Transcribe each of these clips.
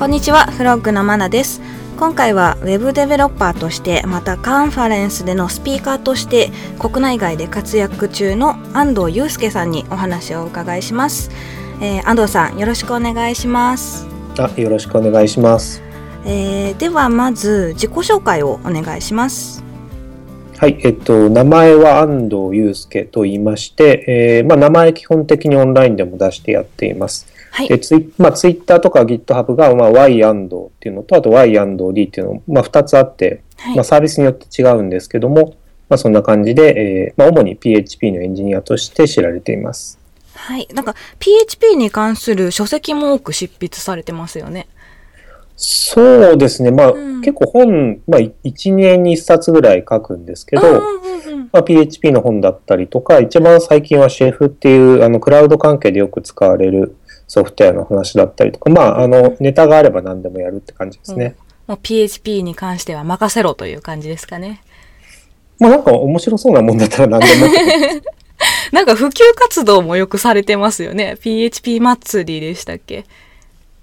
こんにちは、フロッグのマナです。今回はウェブデベロッパーとしてまたカンファレンスでのスピーカーとして国内外で活躍中の安藤祐介さんにお話をお伺いします、えー安藤さんよろしくお願いします、あ、よろしくお願いします。えーではまず自己紹介をお願いしますはい、えっと、名前は安藤祐介と言いまして、えーまあ、名前基本的にオンラインでも出してやっています。はい。で、ツイ,、まあ、ツイッターとか GitHub が、まあ、Y っていうのと、あと Y 安藤 D っていうの、まあ、2つあって、はい、まあ、サービスによって違うんですけども、まあ、そんな感じで、えーまあ、主に PHP のエンジニアとして知られています。はい、なんか PHP に関する書籍も多く執筆されてますよねそうですね。まあ、うん結構本、まあ、1、2年に1冊ぐらい書くんですけど、うんうんうんまあ、PHP の本だったりとか、一番最近はシェフっていうあのクラウド関係でよく使われるソフトウェアの話だったりとか、まあ、あのネタがあれば何でもやるって感じですね。もう PHP に関しては任せろという感じですかねまあなんか面白そうなもんだったら何でも。なんか普及活動もよくされてますよね。PHP 祭りでしたっけ？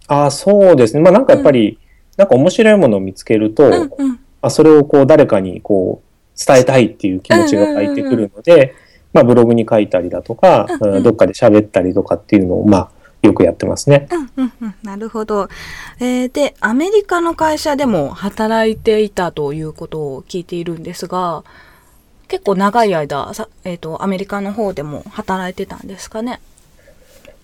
ああ、そうですね。まあなんかやっぱり、なんか面白いものを見つけると、うんうん。あそれをこう誰かにこう伝えたいっていう気持ちが湧いてくるので、まあブログに書いたりだとか、うんうんうんどっかで喋ったりとかっていうのを、まあよくやってますね。うんうんうん。なるほど。えーで、アメリカの会社でも働いていたということを聞いているんですが、結構長い間、さえっ、と、アメリカの方でも働いてたんですかね？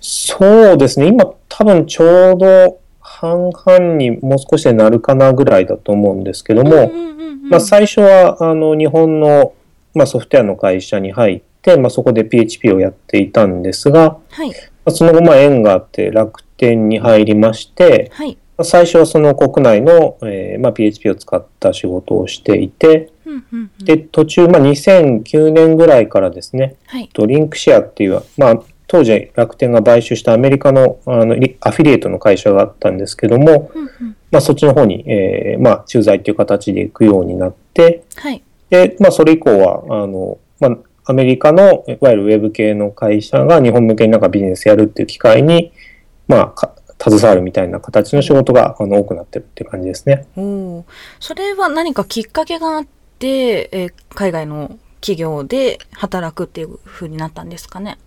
そうですね。今多分ちょうど半々にもう少しでなるかなぐらいだと思うんですけども、まあ最初はあの日本の、まあ、ソフトウェアの会社に入って、まあ、そこで PHP をやっていたんですが、はい。まあその後まあ縁があって楽天に入りまして、はい。まあ最初はその国内の、えーまあ、PHP を使った仕事をしていて、で、途中、まあ、2009年ぐらいからですね、はい。とリンクシェアっていう、まあ、当時楽天が買収したアメリカのあのリアフィリエイトの会社があったんですけども、うんうんまあ、そっちの方に、えーまあ、駐在っていう形で行くようになって、はい。で、まあ、それ以降は、あの、まあ、アメリカの、いわゆるウェブ系の会社が日本向けになんかビジネスやるっていう機会に、まあ、か携わるみたいな形の仕事があの多くなってるっていう感じですね。おお。それは何かきっかけがあって、えー海外の企業で働くっていう風になったんですかね？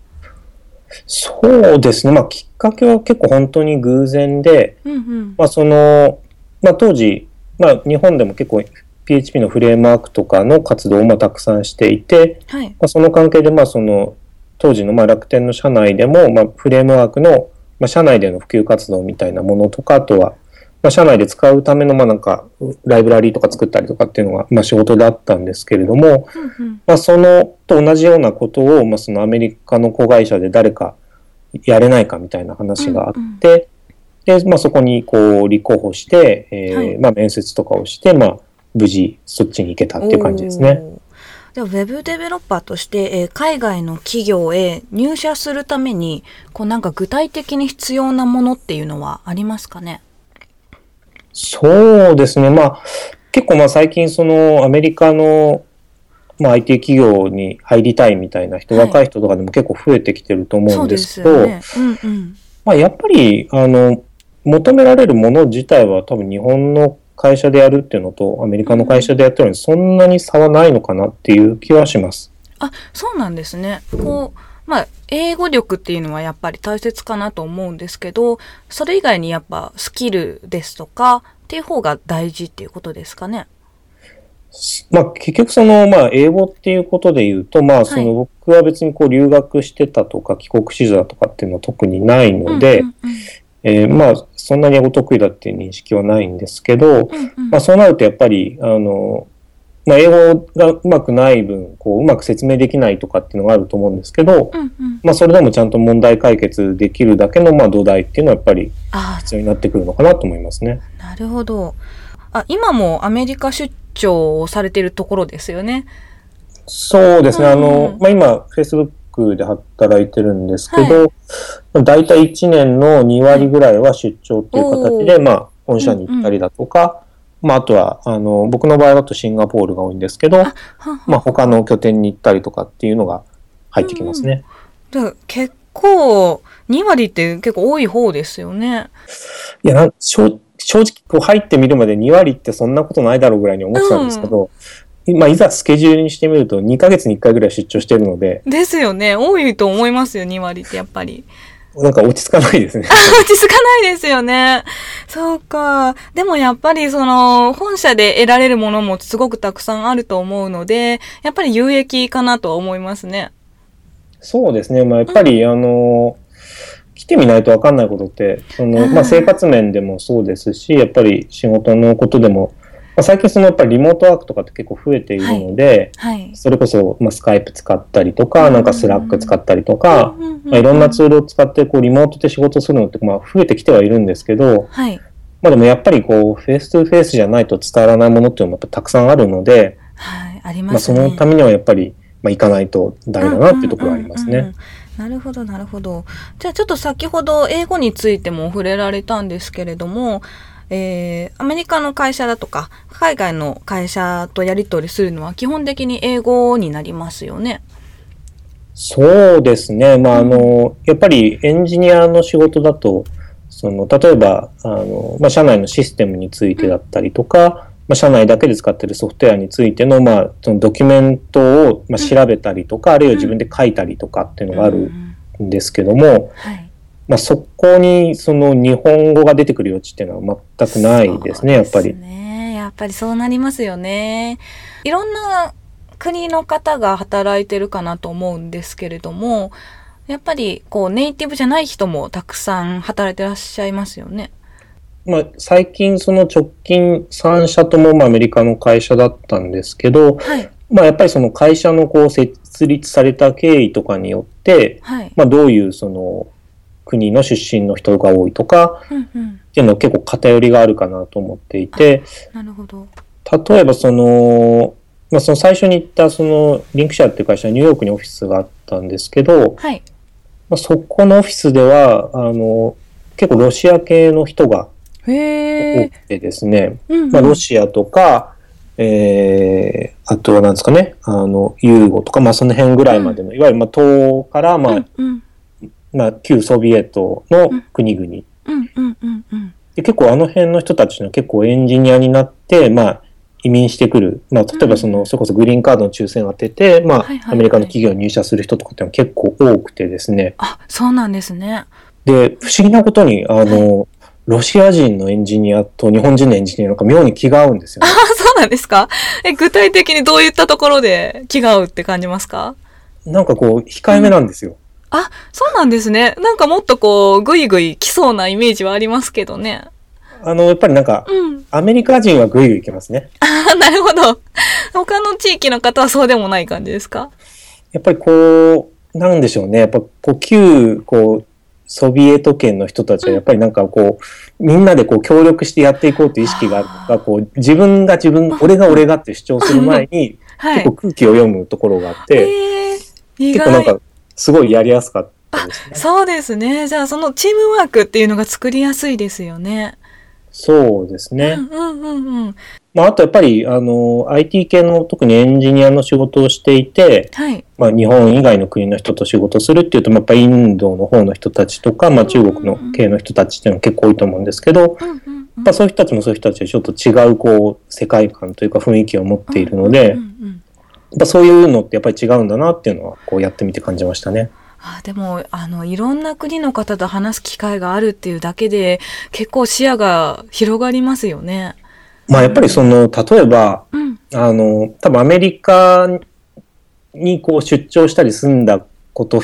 そうですね。まあ、きっかけは結構本当に偶然で、うんうん。まあ、その、まあ、当時、まあ、日本でも結構 PHP のフレームワークとかの活動をまあたくさんしていて、はい。まあ、その関係で、まあ、その、当時のまあ楽天の社内でも、まあ、フレームワークの、まあ、社内での普及活動みたいなものとか、あとは、まあ、社内で使うための、まあ、なんか、ライブラリーとか作ったりとかっていうのが、まあ、仕事だったんですけれども、うんうん。まあ、その、と同じようなことを、まあ、そのアメリカの子会社で誰かやれないかみたいな話があって、で、まあ、そこにこう立候補して、えーはいまあ、面接とかをして、まあ、無事そっちに行けたっていう感じですね。ではウェブデベロッパーとして、えー海外の企業へ入社するために、こうなんか具体的に必要なものっていうのはありますかね？そうですね。まあ、結構まあ最近そのアメリカの、まあ、IT 企業に入りたいみたいな人、はい若い人とかでも結構増えてきてると思うんですけど、よね。うんうん。まあ、やっぱり、あの、求められるもの自体は多分日本の会社でやるっていうのとアメリカの会社でやってるのにそんなに差はないのかなっていう気はします。あ、そうなんですね。こう、まあ、英語力っていうのはやっぱり大切かなと思うんですけど、それ以外にやっぱスキルですとかっていう方が大事っていうことですかね。まあ、結局その、まあ、英語っていうことで言うと、まあ、その僕は別にこう留学してたとか帰国子女だとかっていうのは特にないので、えーまあ、そんなに英語得意だっていう認識はないんですけど、うんうんうん。まあ、そうなるとやっぱり、あの、まあ、英語がうまくない分、こう、うまく説明できないとかっていうのがあると思うんですけど、うんうんまあ、それでもちゃんと問題解決できるだけの、まあ、土台っていうのはやっぱりあ必要になってくるのかなと思いますね。あ、なるほど。あ、今もアメリカ出張をされてるところですよね？そうですね。あうんの、まあ、今、Facebook で働いてるんですけど、だいたい1年の2割ぐらいは出張っていう形で、まあ、本社に行ったりだとか、まあ、あとは、あの、僕の場合だとシンガポールが多いんですけど、はんはんまあ、他の拠点に行ったりとかっていうのが入ってきますね。で結構、2割って結構多い方ですよね。いやな正正直こう入ってみるまで2割ってそんなことないだろうぐらいに思ってたんですけど、まあ、いざスケジュールにしてみると2ヶ月に1回ぐらい出張してるので、ですよね。多いと思いますよ、2割ってやっぱり。なんか落ち着かないですね。落ち着かないですよね。そうか。でもやっぱりその、本社で得られるものもすごくたくさんあると思うので、やっぱり有益かなとは思いますね。そうですね。まあ、やっぱり、あの、来てみないとわかんないことって、その、うんまあ、生活面でもそうですし、やっぱり仕事のことでも、まあ、最近そのやっぱりリモートワークとかって結構増えているので、はい。それこそ、まあ、スカイプ使ったりとか、うんなんかスラック使ったりとか、まあ、いろんなツールを使ってこうリモートで仕事するのって、まあ、増えてきてはいるんですけど、はい。まあ、でもやっぱりこう face to face じゃないと伝わらないものっていうのもやっぱたくさんあるので、はい。ありまあ、ますね。そのためにはやっぱり、まあ、行かないとダメだなっていうところはありますね。なるほど、なるほど。じゃあちょっと先ほど英語についても触れられたんですけれども、えー、アメリカの会社だとか、海外の会社とやり取りするのは基本的に英語になりますよね。そうですね。まあ、あの、やっぱりエンジニアの仕事だと、その、例えば、あの、まあ、社内のシステムについてだったりとか、まあ、社内だけで使っているソフトウェアについての、まあ、そのドキュメントを、まあ、調べたりとか、あるいは自分で書いたりとかっていうのがあるうんんですけども、はい。まあ、そこに、その、日本語が出てくる余地っていうのは全くないですね、やっぱり。ね。やっぱりそうなりますよね。いろんな国の方が働いてるかなと思うんですけれども、やっぱりこうネイティブじゃない人もたくさん働いてらっしゃいますよね。まあ、最近その直近3社ともまあアメリカの会社だったんですけど、はい。まあ、やっぱりその会社のこう設立された経緯とかによって、はい。まあ、どういうその国の出身の人が多いとかうんうん。っていうのは結構偏りがあるかなと思っていて、なるほど。例えばその、まあ、その最初に言ったそのリンクシャーっていう会社はニューヨークにオフィスがあったんですけど、はい。まあ、そこのオフィスでは、あの、結構ロシア系の人が。多くてですね、うんうんまあ、ロシアとか、えー、あとは何ですかね、あの、ユーゴとか、まあ、その辺ぐらいまでの、いわゆる、まあ、東から、まあ、うんうんまあ、旧ソビエトの国々。うんうんうんうん。で結構あの辺の人たちの結構エンジニアになって、まあ、移民してくる。まあ、例えばその、それこそグリーンカードの抽選を当てて、まあはいはいは、いアメリカの企業に入社する人とかっていうのは結構多くてですね。あ、そうなんですね。で、不思議なことに、あの、ロシア人のエンジニアと日本人のエンジニアなんか妙に気が合うんですよあ、ね。そうなんですか？え、具体的にどういったところで気が合うって感じますか？なんかこう、控えめなんですよ。あ、そうなんですね。なんかもっとこう、ぐいぐい来そうなイメージはありますけどね。あの、やっぱりなんか、うん。アメリカ人はグイグイ来ますね。あなるほど。他の地域の方はそうでもない感じですか？やっぱりこう、なんでしょうね。やっぱこう、旧、こう、ソビエト圏の人たちはやっぱりなんかこう、みんなでこう協力してやっていこうという意識があるとか、こう、自分が自分、俺が俺がって主張する前に、はい結構。空気を読むところがあって。結構なんか、すごいやりやすかったですね。そうですね。じゃあそのチームワークっていうのが作りやすいですよね。そうですね。うんうんうんうん。まあ、あとやっぱり、あの、IT 系の特にエンジニアの仕事をしていて、はい。まあ、日本以外の国の人と仕事するっていうと、まあやっぱインドの方の人たちとか、まあ、中国の系の人たちっていうのは結構多いと思うんですけど、うんうんうんやっぱそういう人たちもそういう人たちでちょっと違うこう世界観というか雰囲気を持っているので、うんうんうんやっぱそういうのってやっぱり違うんだなっていうのはこうやってみて感じましたね。あでもあのいろんな国の方と話す機会があるっていうだけで結構視野が広がりますよね。まあやっぱりその例えばうんあの多分アメリカにこう出張したり住んだこと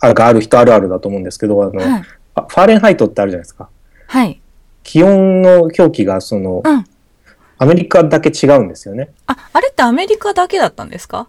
あがある人あるあるだと思うんですけどあの、はいあファーレンハイトってあるじゃないですか。はい。気温の表記がその、うん。アメリカだけ違うんですよね。ああれってアメリカだけだったんですか？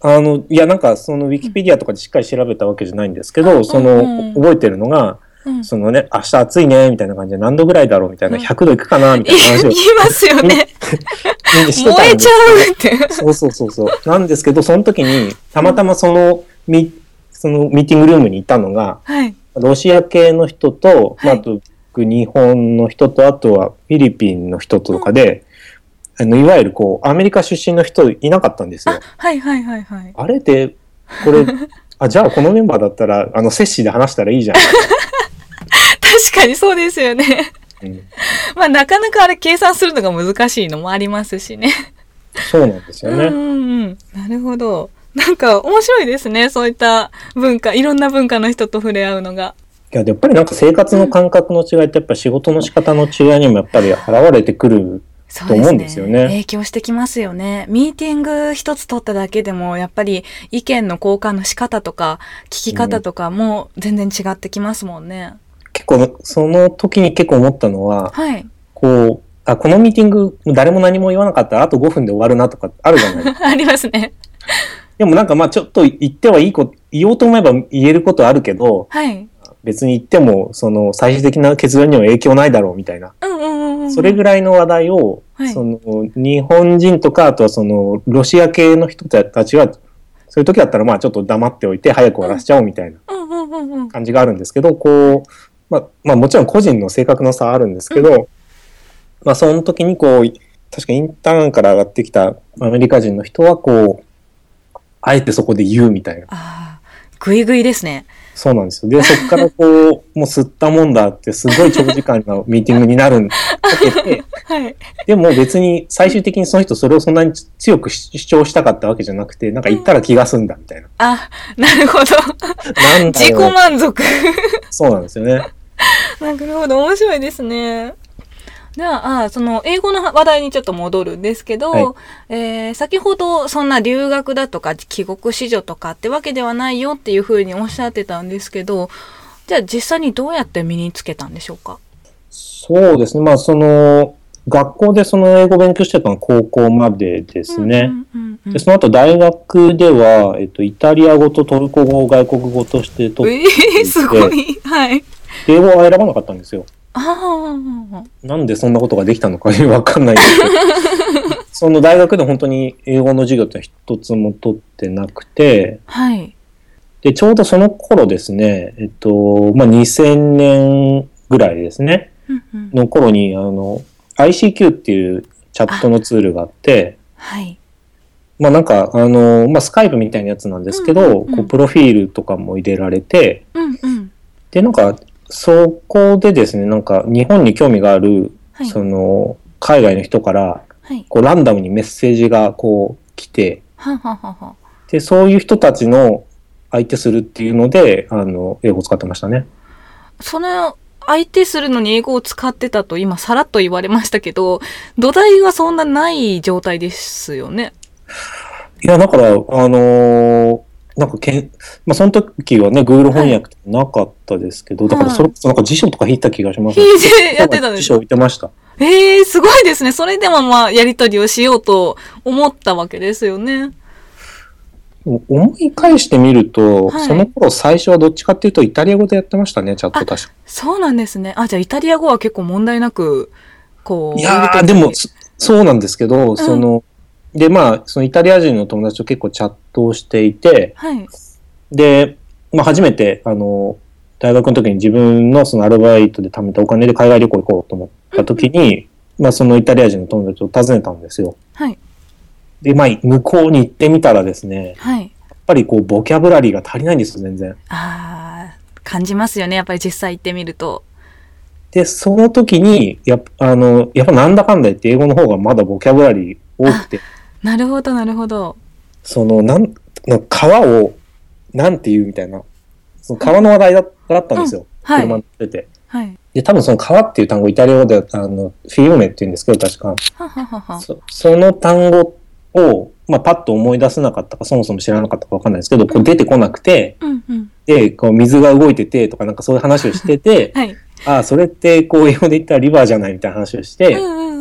あの、いや、なんか、その、ウィキペディアとかでしっかり調べたわけじゃないんですけど、うんそうんの、覚えてるのが、うん。そのね、明日暑いね、みたいな感じで何度ぐらいだろうみたいな、うん100度いくかな、みたいな話を言いますよね。燃えちゃうって。そうそうそうそう。なんですけど、その時に、たまたまその、み、そのミーティングルームにいたのが、はい。ロシア系の人と、まあ、はいあと、日本の人と、あとはフィリピンの人とかで、あの、いわゆるこう、アメリカ出身の人いなかったんですよあ。はいはいはいはい。あれで、これ、あ、じゃあこのメンバーだったら、あの、セッシーで話したらいいじゃん。かにそうですよね。うん、まあなかなかあれ計算するのが難しいのもありますしね。そうなんですよね。うんうんうん。なるほど。なんか面白いですね。そういった文化、いろんな文化の人と触れ合うのが。いや、やっぱりなんか生活の感覚の違いって、やっぱ仕事の仕方の違いにもやっぱり現れてくる。と思うんですよね影響してきますよね。ミーティング一つ取っただけでも、やっぱり意見の交換の仕方とか、聞き方とかも全然違ってきますもんね。結構、その時に結構思ったのは、はい。こう、あ、このミーティング誰も何も言わなかったらあと5分で終わるなとかあるじゃない ありますね。でもなんかまあちょっと言ってはいいこと、言おうと思えば言えることあるけど、はい。別に言っても、その最終的な結論には影響ないだろうみたいな。うんうんうんうん。それぐらいの話題を、はいその日本人とか、あとはそのロシア系の人たちは、そういう時だったらまあちょっと黙っておいて早く終わらせちゃおうみたいなうんうんうんうん。感じがあるんですけど、こう、まあ、まあもちろん個人の性格の差はあるんですけど、まあその時にこう、確かインターンから上がってきたアメリカ人の人はこう、あえてそこで言うみたいな。ああ、ぐいぐいですね。そうなんですよ。で、そこからこう、もう吸ったもんだって、すごい長時間のミーティングになるんだけて、はい。でも別に最終的にその人それをそんなに強く主張したかったわけじゃなくて、なんか言ったら気が済んだみたいな。あ、なるほど。なんだ自己。満足。そうなんですよね。なるほど、面白いですね。じゃあ、あその、英語の話題にちょっと戻るんですけど、はいえー先ほど、そんな留学だとか、帰国子女とかってわけではないよっていうふうにおっしゃってたんですけど、じゃあ実際にどうやって身につけたんでしょうか？そうですね。まあその、学校でその英語を勉強してたのは高校までですね。でその後大学では、えっと、イタリア語とトルコ語を外国語として取っえー、すごい。はい。英語は選ばなかったんですよ。ああ、なんでそんなことができたのかわかんないんですけど、その大学で本当に英語の授業って一つも取ってなくて、はい。で、ちょうどその頃ですね、えっと、まあ、2000年ぐらいですね、うんうん。の頃に、あの、ICQ っていうチャットのツールがあって、はい。まあなんか、あの、まあスカイプみたいなやつなんですけど、うんうんうん。こう、プロフィールとかも入れられて、うんうん。で、なんか、そこでですね、なんか、日本に興味がある、はい。その、海外の人から、はい。こう、ランダムにメッセージが、こう、来て、はははは。で、そういう人たちの相手するっていうので、あの、英語を使ってましたね。その相手するのに英語を使ってたと今さらっと言われましたけど、土台がそんなない状態ですよね。いや、だから、あのーなんかけん、まあ、その時はね、Google 翻訳なかったですけど、だからそれこそなんか辞書とか引いた気がします、引いてやってたんです辞書置いてました。ええー、すごいですね。それでもまあ、やりとりをしようと思ったわけですよね。思い返してみると、はいその頃最初はどっちかっていうとイタリア語でやってましたね、チャット確か。そうなんですね。あ、じゃあイタリア語は結構問題なく、こう。いやでも、そそうなんですけど、その、で、まあ、そのイタリア人の友達と結構チャットをしていて、はい。で、まあ、初めて、あの、大学の時に自分のそのアルバイトで貯めたお金で海外旅行行こうと思った時に、まあ、そのイタリア人の友達を訪ねたんですよ。はい。で、まあ、向こうに行ってみたらですね、はい。やっぱりこう、ボキャブラリーが足りないんですよ、全然。ああ、感じますよね。やっぱり実際行ってみると。で、その時に、やっぱ、あの、やっぱなんだかんだ言って英語の方がまだボキャブラリー多くて、なるほど、なるほど。その、なん、の川を、なんて言うみたいな、その川の話題だったんですよ。はい車乗ってて。はい。で、多分その川っていう単語、イタリア語で、あの、フィウメって言うんですけど、確か。はははは。そその単語を、まあ、パッと思い出せなかったか、そもそも知らなかったかわかんないですけど、こう出てこなくて、うんうん。で、こう水が動いててとか、なんかそういう話をしてて、はい。ああ、それって、こう、英語で言ったらリバーじゃないみたいな話をして、うんうんうん。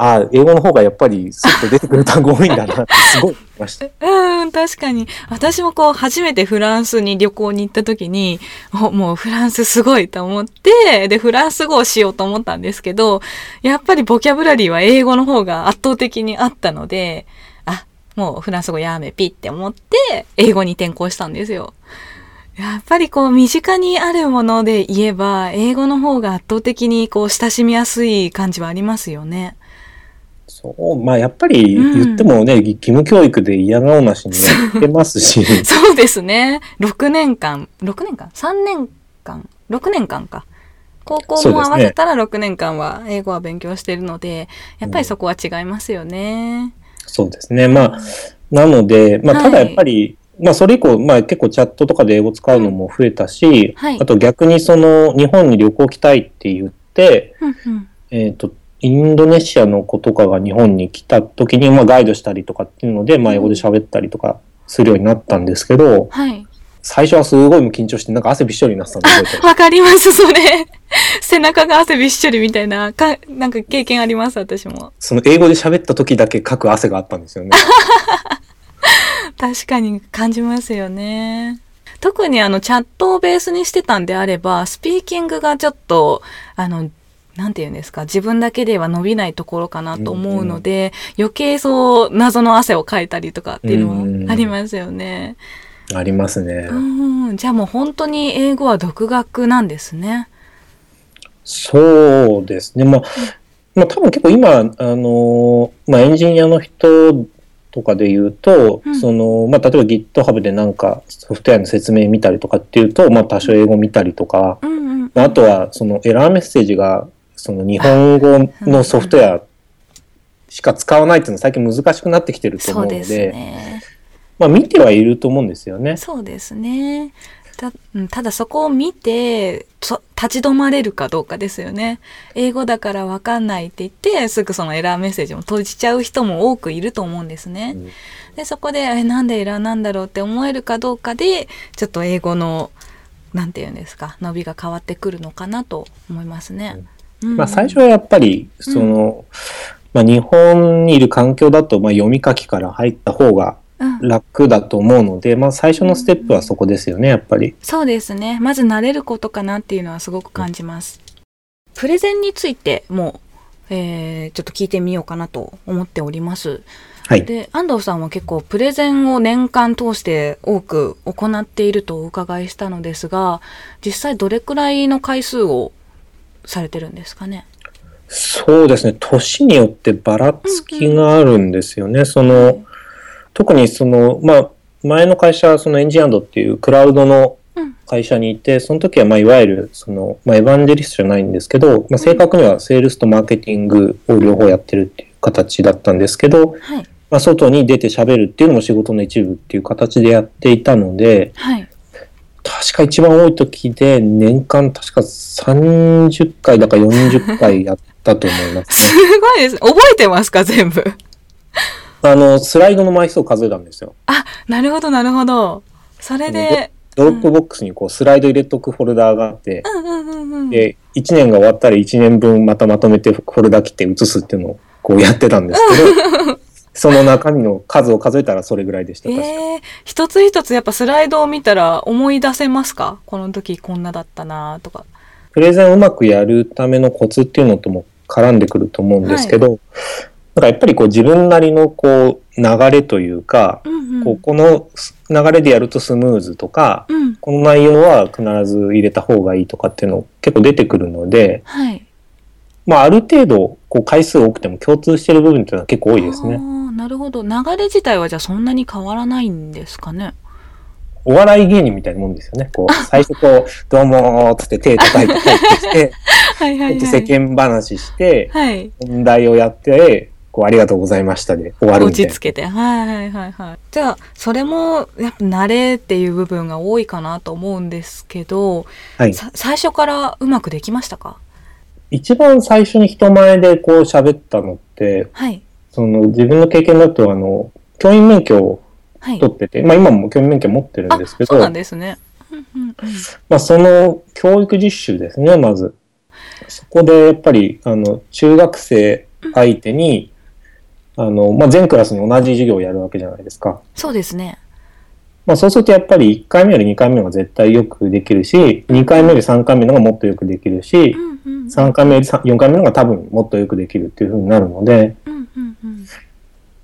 ああ、英語の方がやっぱりスッと出てくる単語多いんだなって すごい思いました。うん、確かに。私もこう、初めてフランスに旅行に行った時に、おもうフランスすごいと思って、で、フランス語をしようと思ったんですけど、やっぱりボキャブラリーは英語の方が圧倒的にあったので、あ、もうフランス語やめピって思って、英語に転校したんですよ。やっぱりこう、身近にあるもので言えば、英語の方が圧倒的にこう、親しみやすい感じはありますよね。そう、まあやっぱり言ってもね、義務教育で嫌顔なしにやってますし、そうですね。6年間、6年間 ?3 年間 ?6 年間か。高校も合わせたら6年間は英語は勉強しているので、やっぱりそこは違いますよね。そうですね。まあ、なので、まあ、ただやっぱり、はい、まあ、それ以降、まあ、結構チャットとかで英語使うのも増えたし、はい、あと逆にその、日本に旅行来たいって言って、えっ、と、インドネシアの子とかが日本に来た時に、まあ、ガイドしたりとかっていうので、まあ、英語で喋ったりとかするようになったんですけど、はい、最初はすごい緊張して、なんか汗びっしょりになってたんで。わかります、それ。背中が汗びっしょりみたいな、か、なんか経験あります、私も。その英語で喋った時だけ書く汗があったんですよね。確かに感じますよね。特にあのチャットをベースにしてたんであれば、スピーキングがちょっと、あの、なんて言うんですか、自分だけでは伸びないところかなと思うので、うんうん、余計そう謎の汗をかいたりとかっていうのもありますよね。ありますね。うん、じゃあもう本当に英語は独学なんですね。そうですね。まあ、まあ多分結構今、あの、まあエンジニアの人とかで言うと、うん、その、まあ例えば GitHub でなんかソフトウェアの説明見たりとかっていうと、まあ多少英語見たりとか、うんうんうん、あとはそのエラーメッセージがその日本語のソフトウェアしか使わないっていうのは最近難しくなってきてると思うので、でね、まあ見てはいると思うんですよね。そうですね。たただそこを見て立ち止まれるかどうかですよね。英語だからわかんないって言ってすぐそのエラーメッセージも閉じちゃう人も多くいると思うんですね。うん、でそこでえなんでエラーなんだろうって思えるかどうかでちょっと英語のなんて言うんですか伸びが変わってくるのかなと思いますね。うんまあ、最初はやっぱり、その、まあ、日本にいる環境だと、まあ、読み書きから入った方が楽だと思うので、まあ、最初のステップはそこですよね、やっぱり。そうですね。まず慣れることかなっていうのはすごく感じます。プレゼンについても、えー、ちょっと聞いてみようかなと思っております。はい、で安藤さんは結構プレゼンを年間通して多く行っているとお伺いしたのですが実際どれくらいの回数をされてるんですかね？そうですね。年によってばらつきがあるんですよね。うん。うん、その特にその、まあ、前の会社はそのエンジンアンドっていうクラウドの会社にいて、その時はまあいわゆるその、まあ、エヴァンジェリストじゃないんですけど、まあ、正確にはセールスとマーケティングを両方やってるっていう形だったんですけど、はい、まあ、外に出て喋るっていうのも仕事の一部っていう形でやっていたので、はい、確か一番多い時で年間確か30回だか40回やったと思います、ね、すごいです。覚えてますか全部？あの、スライドの枚数を数えたんですよ。あ、なるほど、なるほど。それで。ドロップボックスにこうスライド入れとくフォルダーがあって、で、1年が終わったら1年分またまとめてフォルダ切って移すっていうのをこうやってたんですけど、その中身の数を数えたらそれぐらいでした。えー、一つ一つやっぱスライドを見たら思い出せますか？この時こんなだったなとか。プレゼンをうまくやるためのコツっていうのとも絡んでくると思うんですけど、はい、なんかやっぱりこう自分なりのこう流れというか、うんうん、こうこの流れでやるとスムーズとか、うん、この内容は必ず入れた方がいいとかっていうの結構出てくるので、はい、まあある程度こう回数多くても共通してる部分っていうのは結構多いですね。なるほど。流れ自体はじゃあそんなに変わらないんですかね。お笑い芸人みたいなもんですよね。こう、最初こう、どうもーつって手叩いて入ってきて、はいはい、はい、世間話して、はい、問題をやって、こう、ありがとうございましたで終わるみたいな。落ち着けて。はいはいはいはい。じゃあ、それも、やっぱ慣れっていう部分が多いかなと思うんですけど、はい、最初からうまくできましたか？一番最初に人前でこう喋ったのって、はい、その自分の経験だと、あの、教員免許を取ってて、はい、まあ今も教員免許持ってるんですけど、そうなんですね。まあその教育実習ですね、まず。そこでやっぱり、あの、中学生相手に、うん、あの、まあ全クラスに同じ授業をやるわけじゃないですか。そうですね。まあそうするとやっぱり1回目より2回目の方が絶対よくできるし、2回目より3回目の方がもっとよくできるし、3回目より4回目の方が多分もっとよくできるっていうふうになるので、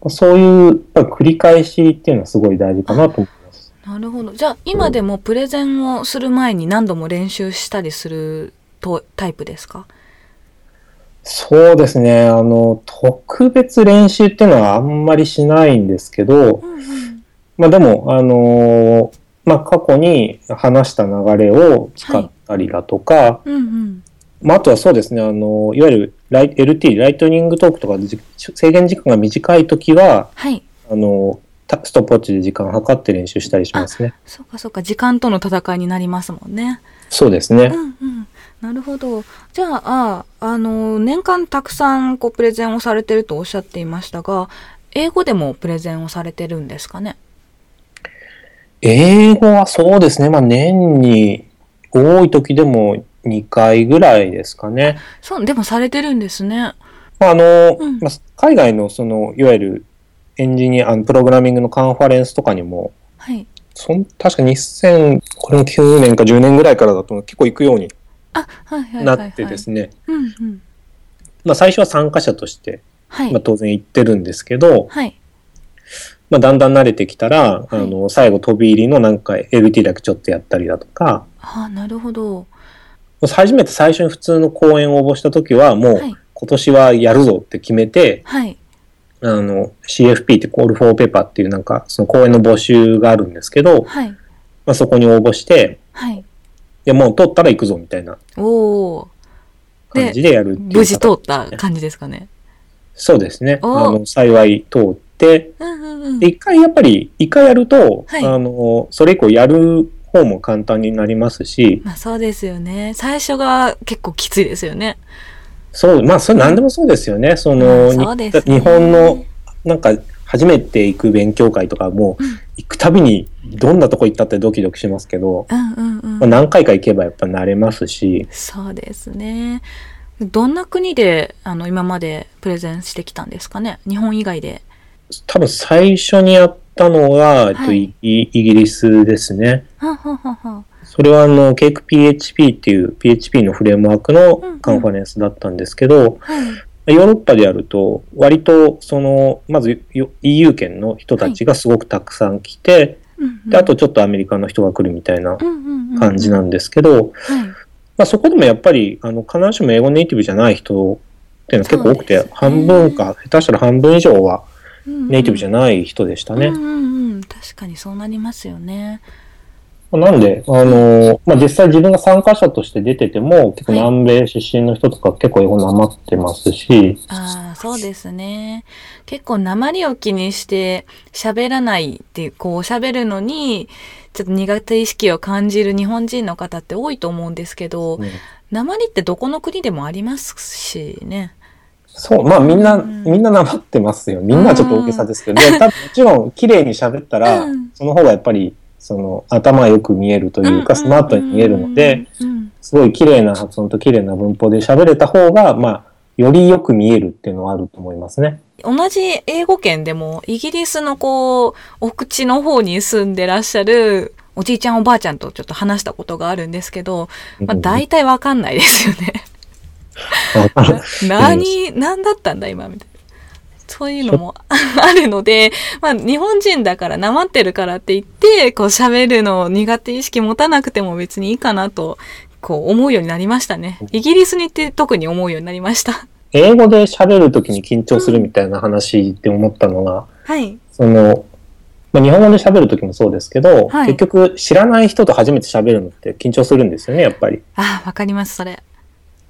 そういう繰り返しっていうのはすごい大事かなと思います。なるほど。じゃあ今でもプレゼンをする前に何度も練習したりするとタイプですか？そうですね。あの、特別練習っていうのはあんまりしないんですけど、うんうん、まあでも、あのー、まあ過去に話した流れを使ったりだとか、うんうん、まあ、あとはそうですね、あの、いわゆるライ LT、ライトニングトークとか制限時間が短いときは、はい。あの、たストップウォッチで時間を計って練習したりしますね。そうかそうか時間との戦いになりますもんね。そうですねう。んうん。なるほど。じゃあ、ああの、年間たくさんこうプレゼンをされてるとおっしゃっていましたが、英語でもプレゼンをされてるんですかね？英語はそうですね、まあ、年に多い時でも2回ぐらいですかね。そう、でもされてるんですね。まああのうんまあ、海外のそのいわゆるエンジニア、あのプログラミングのカンファレンスとかにも、はい。そん確か2000、これも9年か10年ぐらいからだと結構行くようにあ、はいはいはい、は。ないってですね、うんうん。まあ、最初は参加者として、はい。まあ、当然行ってるんですけど、はい。まあ、だんだん慣れてきたら、はいあの最後飛び入りのなんか LT だけちょっとやったりだとか、あなるほど。初めて最初に普通の講演を応募した時はもうはい。今年はやるぞって決めて、はい。あの CFP ってコールフォーペーパーっていうなんかその講演の募集があるんですけど、はい。まあ、そこに応募して、はい。いやもう通ったら行くぞみたいなおお。感じでやるっていう無事通った感じですかね。そうですね。おあの幸い通って、うんうんうんで。一回やっぱり、一回やると、はいあの、それ以降やる方も簡単になりますし、まあそうですよね。最初が結構きついですよね。そう、まあ、それ何でもそうですよね。その、まあそねに日本の、なんか、初めて行く勉強会とかも、うん行くたびに、どんなとこ行ったってドキドキしますけど、うんうんうん。まあ、何回か行けばやっぱ慣れますし、そうですね。どんな国であの今までプレゼンしてきたんですかね？日本以外で。多分最初にやったのが、えっとはいイギリスですね。はははは。それはあの、ケーク PHP っていう PHP のフレームワークのカンファレンスだったんですけど、はい。ヨーロッパでやると、割と、その、まずよ EU 圏の人たちがすごくたくさん来て、で、あとちょっとアメリカの人が来るみたいな感じなんですけど、はい。まあそこでもやっぱり、あの、必ずしも英語ネイティブじゃない人っていうのは結構多くて、半分か、下手したら半分以上はネイティブじゃいない人でしたね。うんうんうん。確かにそうなりますよね。なんで、あの、まあ、実際自分が参加者として出てても、結構はい南米出身の人とか結構英語なまってますし、ああ、そうですね。結構鉛を気にして喋らないっていう、こう喋るのに、ちょっと苦手意識を感じる日本人の方って多いと思うんですけど、うん鉛ってどこの国でもありますしね。そう、まあみんな、うん。みんななまってますよ。みんなはちょっと大げさですけど、で多分もちろん綺麗に喋ったら、うん。その方がやっぱり、その頭よく見えるというか、スマートに見えるので、すごい綺麗な発音と綺麗な文法で喋れた方が、まあ、よりよく見えるっていうのはあると思いますね。同じ英語圏でもイギリスのこう奥地の方に住んでらっしゃるおじいちゃんおばあちゃんとちょっと話したことがあるんですけど、まあ、大体わかんないですよね。何、何だったんだ今みたいな。そういうのも あるので、まあ日本人だから、なまってるからって言って、こう喋るのを苦手意識持たなくても別にいいかなと、こう思うようになりましたね。イギリスに行って特に思うようになりました。英語で喋るときに緊張するみたいな話って思ったのが、はい。その、まあ、日本語で喋るときもそうですけど、はい結局知らない人と初めて喋るのって緊張するんですよね、やっぱり。ああ、わかります、それ。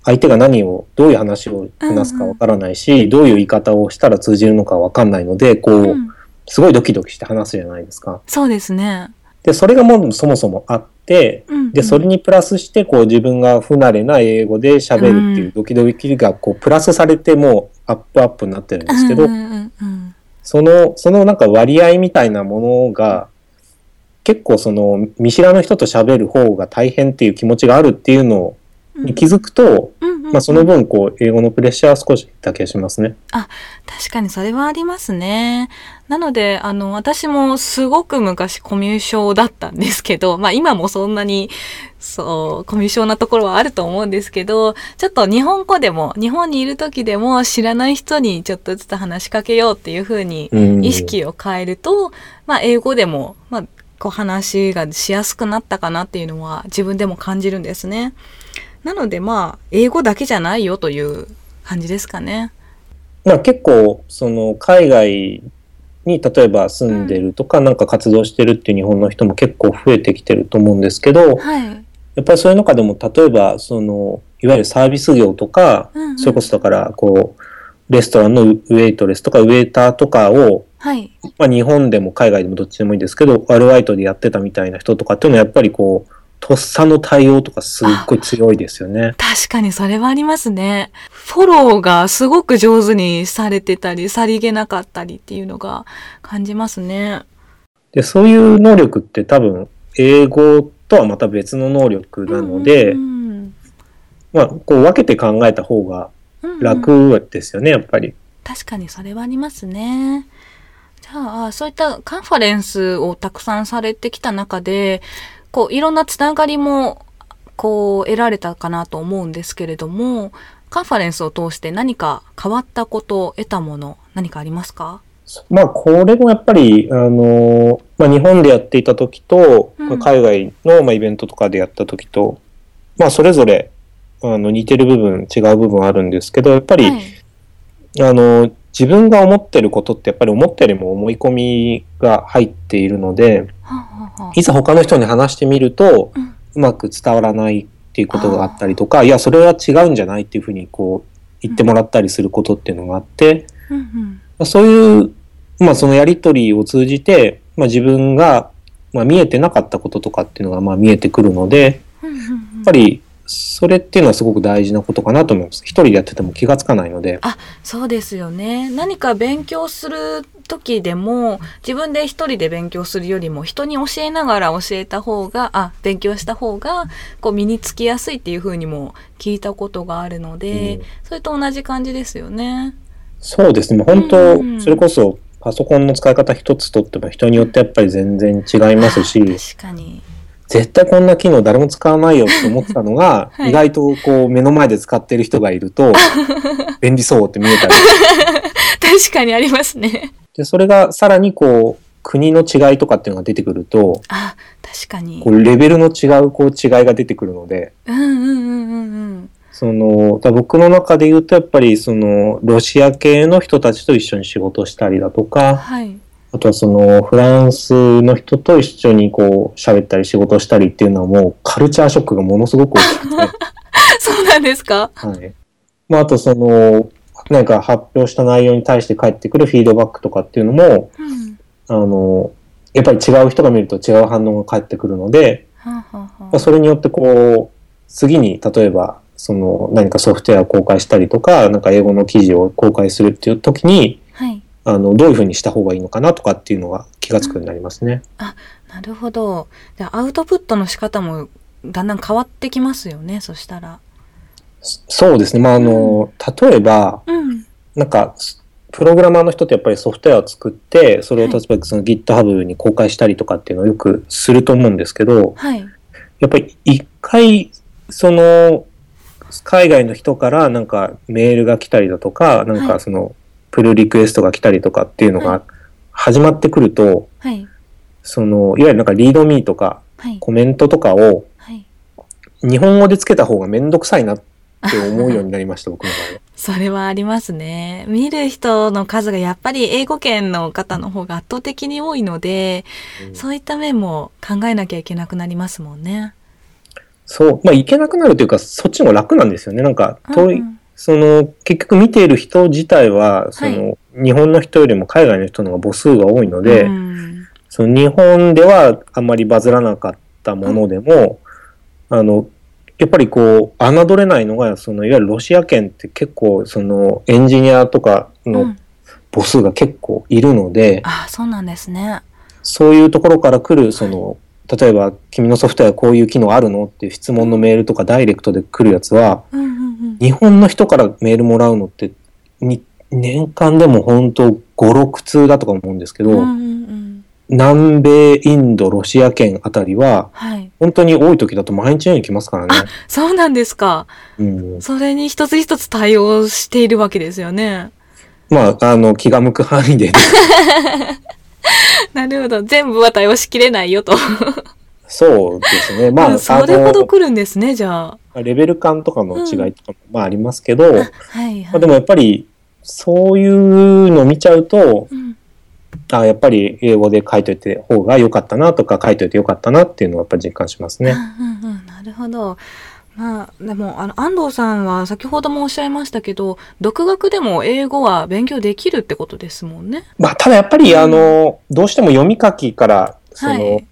相手が何を、どういう話を話すかわからないし、どういう言い方をしたら通じるのかわかんないので、こう、うん。すごいドキドキして話すじゃないですか。そうですね。で、それがもうそもそもあって、うんうん。で、それにプラスして、こう自分が不慣れな英語で喋るっていうドキドキが、こう、プラスされて、もうアップアップになってるんですけどその、そのなんか割合みたいなものが、結構その、見知らぬ人と喋る方が大変っていう気持ちがあるっていうのうんに気づくと、まあその分、こう、英語のプレッシャーは少し減った気がしますね。確かにそれはありますね。なので、あの、私もすごく昔コミュ障だったんですけど、まあ今もそんなに、そう、コミュ障なところはあると思うんですけど、ちょっと日本語でも、日本にいる時でも知らない人にちょっとずつ話しかけようっていうふうにうん意識を変えると、まあ英語でも、まあ、こう話がしやすくなったかなっていうのは自分でも感じるんですね。なのでまあ、英語だけじゃないよという感じですかね。まあ結構、その、海外に例えば住んでるとか、なんか活動してるっていう日本の人も結構増えてきてると思うんですけど、はい。やっぱりそういう中でも、例えば、その、いわゆるサービス業とか、うんうんそれこそだから、こう、レストランのウェイトレスとかウェイターとかを、はい。まあ日本でも海外でもどっちでもいいんですけど、アルバイトでやってたみたいな人とかっていうのはやっぱりこう、とっさの対応とかすっごい強いですよね。確かにそれはありますね。フォローがすごく上手にされてたり、さりげなかったりっていうのが感じますね。で、そういう能力って多分、英語とはまた別の能力なので、うんまあ、こう分けて考えた方がうんうん楽ですよね、やっぱり。確かにそれはありますね。じゃあ、そういったカンファレンスをたくさんされてきた中で、こう、いろんなつながりも、こう、得られたかなと思うんですけれども、カンファレンスを通して何か変わったこと、得たもの、何かありますか？まあ、これもやっぱり、あの、まあ、日本でやっていた時と、うんまあ海外の、まあ、イベントとかでやった時と、まあ、それぞれ、あの、似てる部分、違う部分はあるんですけど、やっぱり、はい。あの、自分が思ってることって、やっぱり思ったよりも思い込みが入っているので、いざ他の人に話してみると、うまく伝わらないっていうことがあったりとか、いや、それは違うんじゃないっていうふうに、こう、言ってもらったりすることっていうのがあって、そういう、まあそのやりとりを通じて、まあ自分が、まあ見えてなかったこととかっていうのがまあ見えてくるので、やっぱりそれっていうのはすごく大事なことかなと思います。一人でやってても気がつかないので。そうですよね。何か勉強する時でも、自分で一人で勉強するよりも、人に教えながら教えた方が、あ、勉強した方が、こう身につきやすいっていう風にも聞いたことがあるので、うんそれと同じ感じですよね。そうですね。もう本うん当、それこそパソコンの使い方一つとっても人によってやっぱり全然違いますし、確かに。絶対こんな機能誰も使わないよって思ってたのが、はい意外とこう目の前で使ってる人がいると、便利そうって見えたり確かにありますね。で、それがさらにこう、国の違いとかっていうのが出てくると、あ、確かにこ。うレベルの違うこう違いが出てくるので、うんうんうんうんうん。その、だ僕の中で言うとやっぱりその、ロシア系の人たちと一緒に仕事したりだとか、はい。あとはその、フランスの人と一緒にこう、喋ったり仕事したりっていうのはもう、カルチャーショックがものすごく大きくて、そうなんですか？はい。まあ、あとその、なんか発表した内容に対して返ってくるフィードバックとかっていうのも、うん。あの、やっぱり違う人が見ると違う反応が返ってくるので、はあはそれによってこう、次に例えば、その何かソフトウェアを公開したりとか、なんか英語の記事を公開するっていう時に、はい。あの、どういうふうにした方がいいのかなとかっていうのが気がつくようになりますね。なるほど。じゃあアウトプットの仕方もだんだん変わってきますよね、そしたら。そそうですね。まあ、あの、例えば、うん。なんか、プログラマーの人ってやっぱりソフトウェアを作って、それをはい例えばその GitHub に公開したりとかっていうのをよくすると思うんですけど、はい。やっぱり一回、その、海外の人からなんかメールが来たりだとか、なんはいかその、プルリクエストが来たりとかっていうのはいが始まってくると、はい。その、いわゆるなんかリードミーとかはい。コメントとかをはい。日本語でつけた方がめんどくさいなって思うようになりました、僕の場合は。それはありますね。見る人の数がやっぱり英語圏の方の方が圧倒的に多いので、そういった面も考えなきゃいけなくなりますもんね。そう、まあ、いけなくなるというか、そっちの方が楽なんですよね。なんか、遠い、うんうんその、結局見ている人自体は、その、日本の人よりも海外の人の方が母数が多いので、うん。その日本ではあんまりバズらなかったものでも、あの、やっぱりこう、侮れないのが、その、いわゆるロシア圏って結構、その、エンジニアとかのうん。母数が結構いるので、あ、そうなんですね。そういうところから来る、その、例えば、君のソフトウェアこういう機能あるのっていう質問のメールとかダイレクトで来るやつは、うんうんうん。日本の人からメールもらうのって、に年間でも本当5、6通だとか思うんですけど、うんうんうん。南米、インド、ロシア圏あたりは、はい。本当に多い時だと毎日のように来ますからね。そうなんですか。うん、それに一つ一つ対応しているわけですよね。まあ、あの、気が向く範囲で、なるほど。全部は対応しきれないよと。そうですね。まあ、それほど来るんですね、じゃあ。レベル感とかの違いとかも、まあありますけど、はいまはい。あでもやっぱり、そういうのを見ちゃうと、うんあやっぱり英語で書いといて方が良かったなとか書いといて良かったなっていうのはやっぱり実感しますね。うんうんうん、なるほど。まあ、でも、あの、安藤さんは先ほどもおっしゃいましたけど、独学でも英語は勉強できるってことですもんね。まあ、ただやっぱり、あの、どうしても読み書きから、その、はい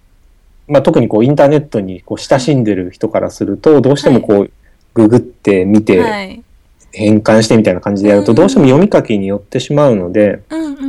まあ、特にこうインターネットにこう親しんでる人からすると、どうしてもこう、ググってみて、はい。変換してみたいな感じでやると、うんどうしても読み書きに寄ってしまうので、うんうんうん。ま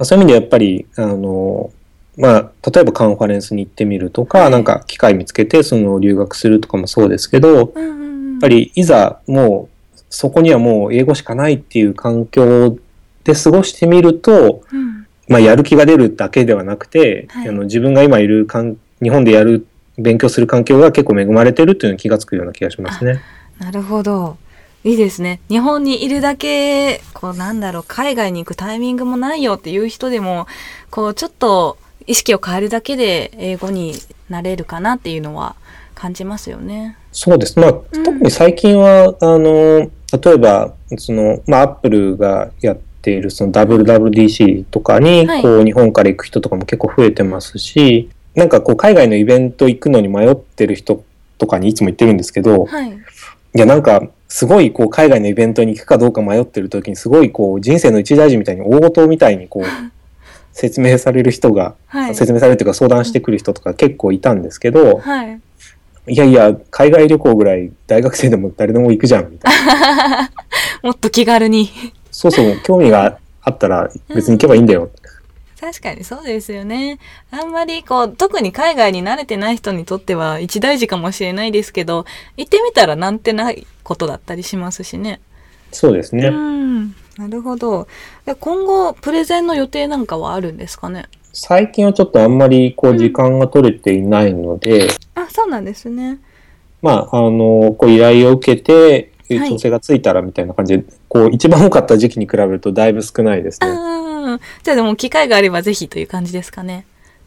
あそういう意味でやっぱり、あの、まあ、例えばカンファレンスに行ってみるとか、はいなんか機会見つけて、その留学するとかもそうですけど、やっうんうんうん。ぱりいざもう、そこにはもう英語しかないっていう環境で過ごしてみると、うん。まあ、やる気が出るだけではなくて、はいあの自分が今いるかん日本でやる勉強する環境が結構恵まれてるっていうのに気がつくような気がしますね。なるほど。いいですね。日本にいるだけ、こうなんだろう、海外に行くタイミングもないよっていう人でも、こうちょっと意識を変えるだけで英語になれるかなっていうのは感じますよね。そうです。まあ、うん特に最近は、あの、例えば、その、まあ、アップルがやっているその WWDC とかに、はいこう、日本から行く人とかも結構増えてますし、なんかこう、海外のイベント行くのに迷ってる人とかにいつも言ってるんですけど、はい。いや、なんか、すごいこう、海外のイベントに行くかどうか迷ってる時に、すごいこう、人生の一大事みたいに大事みたいにこう、説明される人が、はい。説明されるというか相談してくる人とか結構いたんですけど、はい。いやいや、海外旅行ぐらい大学生でも誰でも行くじゃん、みたいな。もっと気軽に。そうそう、興味があったら別に行けばいいんだよ。確かにそうですよね。あんまりこう、特に海外に慣れてない人にとっては一大事かもしれないですけど、行ってみたらなんてないことだったりしますしね。うそうですね。ん。なるほど。で今後、プレゼンの予定なんかはあるんですかね？最近はちょっとあんまりこう時間が取れていないので、あ、そうなんですね。まあ、あの、こう依頼を受けて、はい調整がついたらみたいな感じで、こう一番多かった時期に比べるとだいぶ少ないですね。じゃあでも機会があればぜひという感じですかね。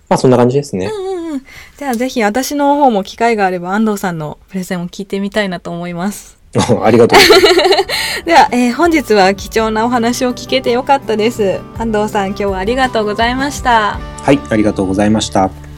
まあそんな感じですね。うんうんうん。じゃあぜひ私の方も機会があれば安藤さんのプレゼンを聞いてみたいなと思います。ありがとうございます。では、えー本日は貴重なお話を聞けてよかったです。安藤さん今日はありがとうございました。はい、ありがとうございました。